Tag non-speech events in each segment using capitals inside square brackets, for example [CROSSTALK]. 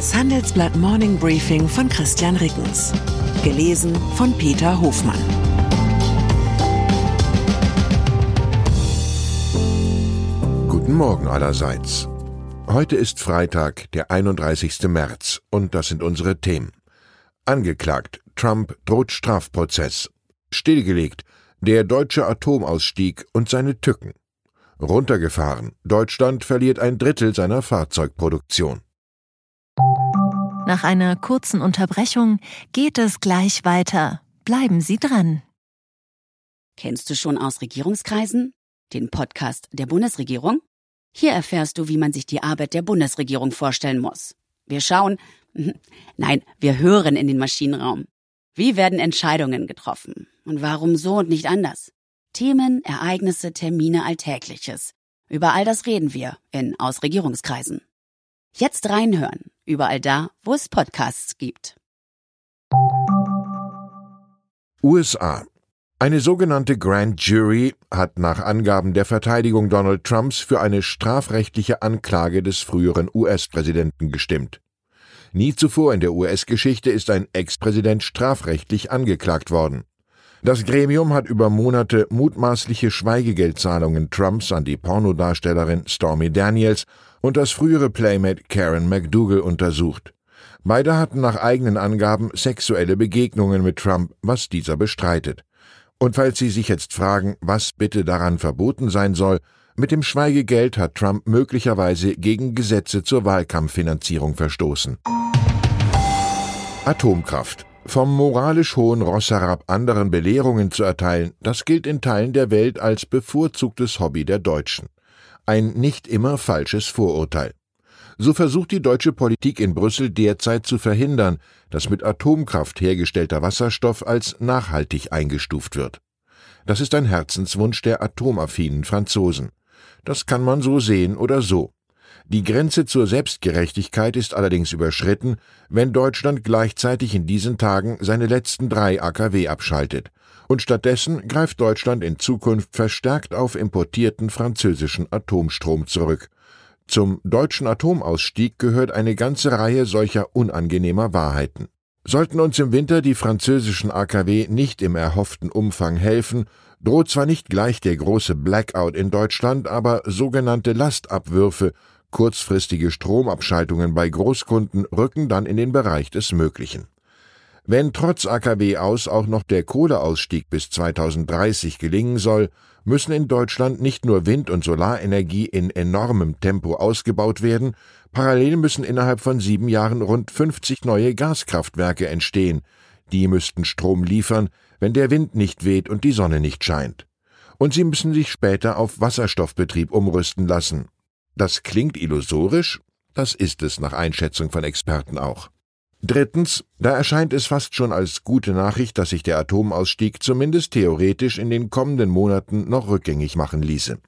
Das Handelsblatt Morning Briefing von Christian Rickens. Gelesen von Peter Hofmann. Guten Morgen allerseits. Heute ist Freitag, der 31. März, und das sind unsere Themen. Angeklagt, Trump droht Strafprozess. Stillgelegt, der deutsche Atomausstieg und seine Tücken. Runtergefahren, Deutschland verliert ein Drittel seiner Fahrzeugproduktion. Nach einer kurzen Unterbrechung geht es gleich weiter. Bleiben Sie dran. Kennst du schon aus Regierungskreisen? Den Podcast der Bundesregierung? Hier erfährst du, wie man sich die Arbeit der Bundesregierung vorstellen muss. Wir schauen, [LAUGHS] nein, wir hören in den Maschinenraum. Wie werden Entscheidungen getroffen? Und warum so und nicht anders? Themen, Ereignisse, Termine, Alltägliches. Über all das reden wir in Ausregierungskreisen. Jetzt reinhören, überall da, wo es Podcasts gibt. USA. Eine sogenannte Grand Jury hat nach Angaben der Verteidigung Donald Trumps für eine strafrechtliche Anklage des früheren US-Präsidenten gestimmt. Nie zuvor in der US-Geschichte ist ein Ex-Präsident strafrechtlich angeklagt worden. Das Gremium hat über Monate mutmaßliche Schweigegeldzahlungen Trumps an die Pornodarstellerin Stormy Daniels und das frühere Playmate Karen McDougal untersucht. Beide hatten nach eigenen Angaben sexuelle Begegnungen mit Trump, was dieser bestreitet. Und falls Sie sich jetzt fragen, was bitte daran verboten sein soll, mit dem Schweigegeld hat Trump möglicherweise gegen Gesetze zur Wahlkampffinanzierung verstoßen. Atomkraft. Vom moralisch hohen Ross herab anderen Belehrungen zu erteilen, das gilt in Teilen der Welt als bevorzugtes Hobby der Deutschen. Ein nicht immer falsches Vorurteil. So versucht die deutsche Politik in Brüssel derzeit zu verhindern, dass mit Atomkraft hergestellter Wasserstoff als nachhaltig eingestuft wird. Das ist ein Herzenswunsch der atomaffinen Franzosen. Das kann man so sehen oder so. Die Grenze zur Selbstgerechtigkeit ist allerdings überschritten, wenn Deutschland gleichzeitig in diesen Tagen seine letzten drei AKW abschaltet, und stattdessen greift Deutschland in Zukunft verstärkt auf importierten französischen Atomstrom zurück. Zum deutschen Atomausstieg gehört eine ganze Reihe solcher unangenehmer Wahrheiten. Sollten uns im Winter die französischen AKW nicht im erhofften Umfang helfen, droht zwar nicht gleich der große Blackout in Deutschland, aber sogenannte Lastabwürfe Kurzfristige Stromabschaltungen bei Großkunden rücken dann in den Bereich des Möglichen. Wenn trotz AKW aus auch noch der Kohleausstieg bis 2030 gelingen soll, müssen in Deutschland nicht nur Wind- und Solarenergie in enormem Tempo ausgebaut werden, parallel müssen innerhalb von sieben Jahren rund 50 neue Gaskraftwerke entstehen. Die müssten Strom liefern, wenn der Wind nicht weht und die Sonne nicht scheint. Und sie müssen sich später auf Wasserstoffbetrieb umrüsten lassen. Das klingt illusorisch, das ist es nach Einschätzung von Experten auch. Drittens, da erscheint es fast schon als gute Nachricht, dass sich der Atomausstieg zumindest theoretisch in den kommenden Monaten noch rückgängig machen ließe.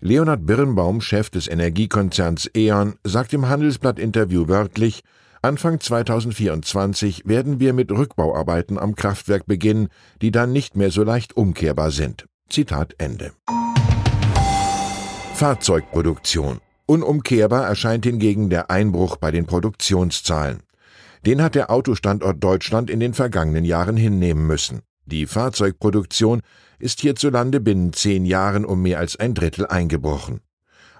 Leonhard Birnbaum, Chef des Energiekonzerns E.ON, sagt im Handelsblatt-Interview wörtlich, Anfang 2024 werden wir mit Rückbauarbeiten am Kraftwerk beginnen, die dann nicht mehr so leicht umkehrbar sind. Zitat Ende. Fahrzeugproduktion. Unumkehrbar erscheint hingegen der Einbruch bei den Produktionszahlen. Den hat der Autostandort Deutschland in den vergangenen Jahren hinnehmen müssen. Die Fahrzeugproduktion ist hierzulande binnen zehn Jahren um mehr als ein Drittel eingebrochen.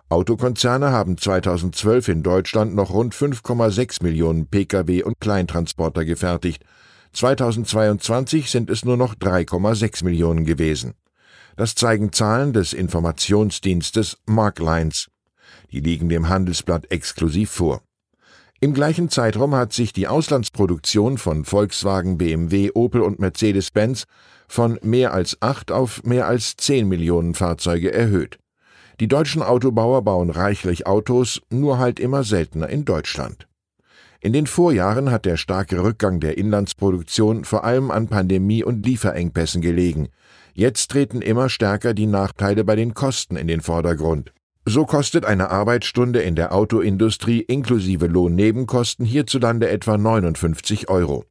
Autokonzerne haben 2012 in Deutschland noch rund 5,6 Millionen Pkw und Kleintransporter gefertigt. 2022 sind es nur noch 3,6 Millionen gewesen. Das zeigen Zahlen des Informationsdienstes Marklines. Die liegen dem Handelsblatt exklusiv vor. Im gleichen Zeitraum hat sich die Auslandsproduktion von Volkswagen, BMW, Opel und Mercedes-Benz von mehr als acht auf mehr als zehn Millionen Fahrzeuge erhöht. Die deutschen Autobauer bauen reichlich Autos, nur halt immer seltener in Deutschland. In den Vorjahren hat der starke Rückgang der Inlandsproduktion vor allem an Pandemie und Lieferengpässen gelegen. Jetzt treten immer stärker die Nachteile bei den Kosten in den Vordergrund. So kostet eine Arbeitsstunde in der Autoindustrie inklusive Lohnnebenkosten hierzulande etwa 59 Euro.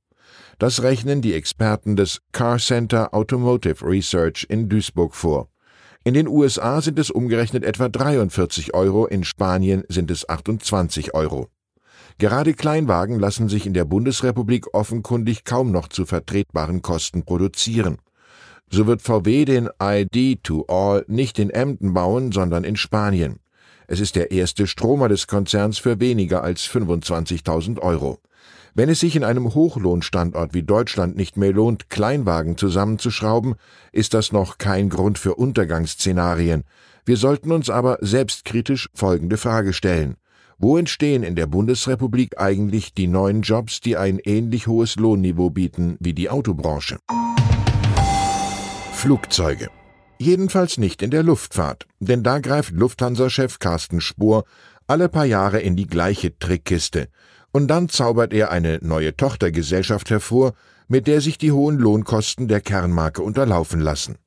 Das rechnen die Experten des Car Center Automotive Research in Duisburg vor. In den USA sind es umgerechnet etwa 43 Euro, in Spanien sind es 28 Euro. Gerade Kleinwagen lassen sich in der Bundesrepublik offenkundig kaum noch zu vertretbaren Kosten produzieren. So wird VW den ID to All nicht in Emden bauen, sondern in Spanien. Es ist der erste Stromer des Konzerns für weniger als 25.000 Euro. Wenn es sich in einem Hochlohnstandort wie Deutschland nicht mehr lohnt, Kleinwagen zusammenzuschrauben, ist das noch kein Grund für Untergangsszenarien. Wir sollten uns aber selbstkritisch folgende Frage stellen. Wo entstehen in der Bundesrepublik eigentlich die neuen Jobs, die ein ähnlich hohes Lohnniveau bieten wie die Autobranche? Flugzeuge. Jedenfalls nicht in der Luftfahrt, denn da greift Lufthansa-Chef Carsten Spohr alle paar Jahre in die gleiche Trickkiste. Und dann zaubert er eine neue Tochtergesellschaft hervor, mit der sich die hohen Lohnkosten der Kernmarke unterlaufen lassen.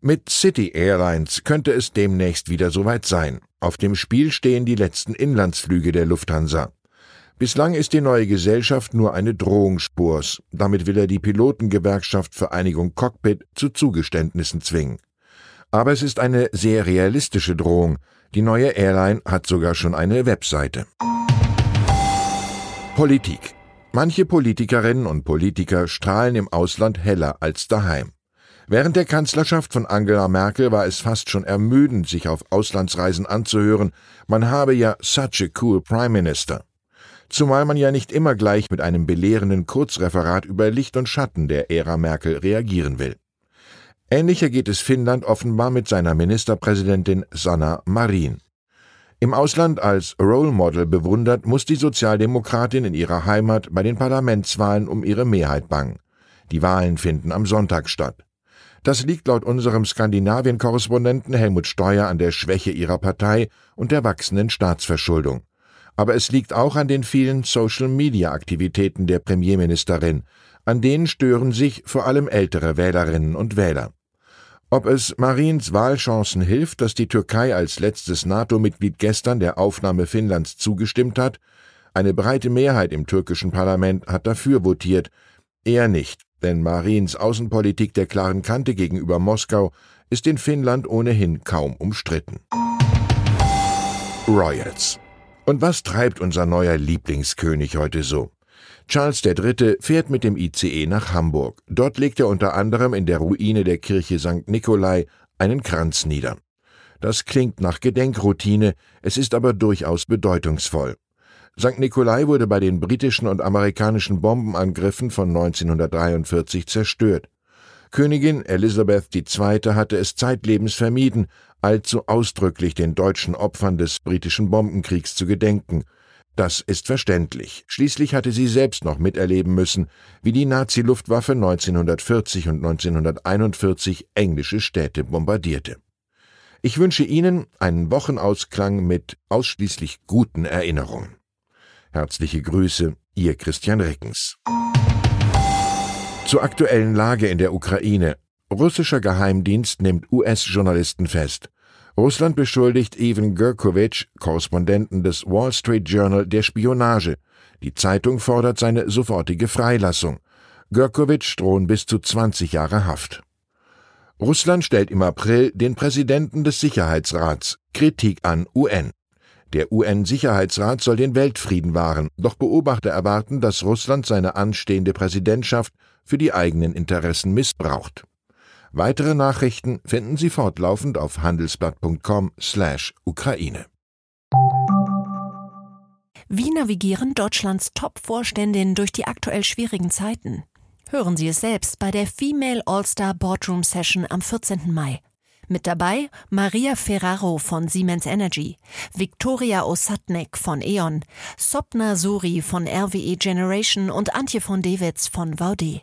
Mit City Airlines könnte es demnächst wieder soweit sein. Auf dem Spiel stehen die letzten Inlandsflüge der Lufthansa. Bislang ist die neue Gesellschaft nur eine Drohung Spurs. Damit will er die Pilotengewerkschaft Vereinigung Cockpit zu Zugeständnissen zwingen. Aber es ist eine sehr realistische Drohung. Die neue Airline hat sogar schon eine Webseite. Politik. Manche Politikerinnen und Politiker strahlen im Ausland heller als daheim. Während der Kanzlerschaft von Angela Merkel war es fast schon ermüdend, sich auf Auslandsreisen anzuhören, man habe ja such a cool Prime Minister. Zumal man ja nicht immer gleich mit einem belehrenden Kurzreferat über Licht und Schatten der Ära Merkel reagieren will. Ähnlicher geht es Finnland offenbar mit seiner Ministerpräsidentin Sanna Marin. Im Ausland als Role Model bewundert, muss die Sozialdemokratin in ihrer Heimat bei den Parlamentswahlen um ihre Mehrheit bangen. Die Wahlen finden am Sonntag statt. Das liegt laut unserem Skandinavien-Korrespondenten Helmut Steuer an der Schwäche ihrer Partei und der wachsenden Staatsverschuldung. Aber es liegt auch an den vielen Social-Media-Aktivitäten der Premierministerin, an denen stören sich vor allem ältere Wählerinnen und Wähler. Ob es Marins Wahlchancen hilft, dass die Türkei als letztes NATO-Mitglied gestern der Aufnahme Finnlands zugestimmt hat, eine breite Mehrheit im türkischen Parlament hat dafür votiert, eher nicht, denn Marins Außenpolitik der klaren Kante gegenüber Moskau ist in Finnland ohnehin kaum umstritten. Royals. Und was treibt unser neuer Lieblingskönig heute so? Charles III. fährt mit dem ICE nach Hamburg. Dort legt er unter anderem in der Ruine der Kirche St. Nikolai einen Kranz nieder. Das klingt nach Gedenkroutine, es ist aber durchaus bedeutungsvoll. St. Nikolai wurde bei den britischen und amerikanischen Bombenangriffen von 1943 zerstört. Königin Elisabeth II. hatte es zeitlebens vermieden, allzu ausdrücklich den deutschen Opfern des britischen Bombenkriegs zu gedenken, das ist verständlich. Schließlich hatte sie selbst noch miterleben müssen, wie die Nazi-Luftwaffe 1940 und 1941 englische Städte bombardierte. Ich wünsche Ihnen einen Wochenausklang mit ausschließlich guten Erinnerungen. Herzliche Grüße, Ihr Christian Reckens. Zur aktuellen Lage in der Ukraine. Russischer Geheimdienst nimmt US-Journalisten fest. Russland beschuldigt Ivan Gerkovich, Korrespondenten des Wall Street Journal, der Spionage. Die Zeitung fordert seine sofortige Freilassung. Gerkovich drohen bis zu 20 Jahre Haft. Russland stellt im April den Präsidenten des Sicherheitsrats Kritik an UN. Der UN-Sicherheitsrat soll den Weltfrieden wahren, doch Beobachter erwarten, dass Russland seine anstehende Präsidentschaft für die eigenen Interessen missbraucht. Weitere Nachrichten finden Sie fortlaufend auf handelsblatt.com/Ukraine. Wie navigieren Deutschlands Top-Vorständinnen durch die aktuell schwierigen Zeiten? Hören Sie es selbst bei der Female All-Star Boardroom Session am 14. Mai. Mit dabei Maria Ferraro von Siemens Energy, Viktoria Osatnek von E.ON, Sopna Suri von RWE Generation und Antje von Dewitz von Vaude.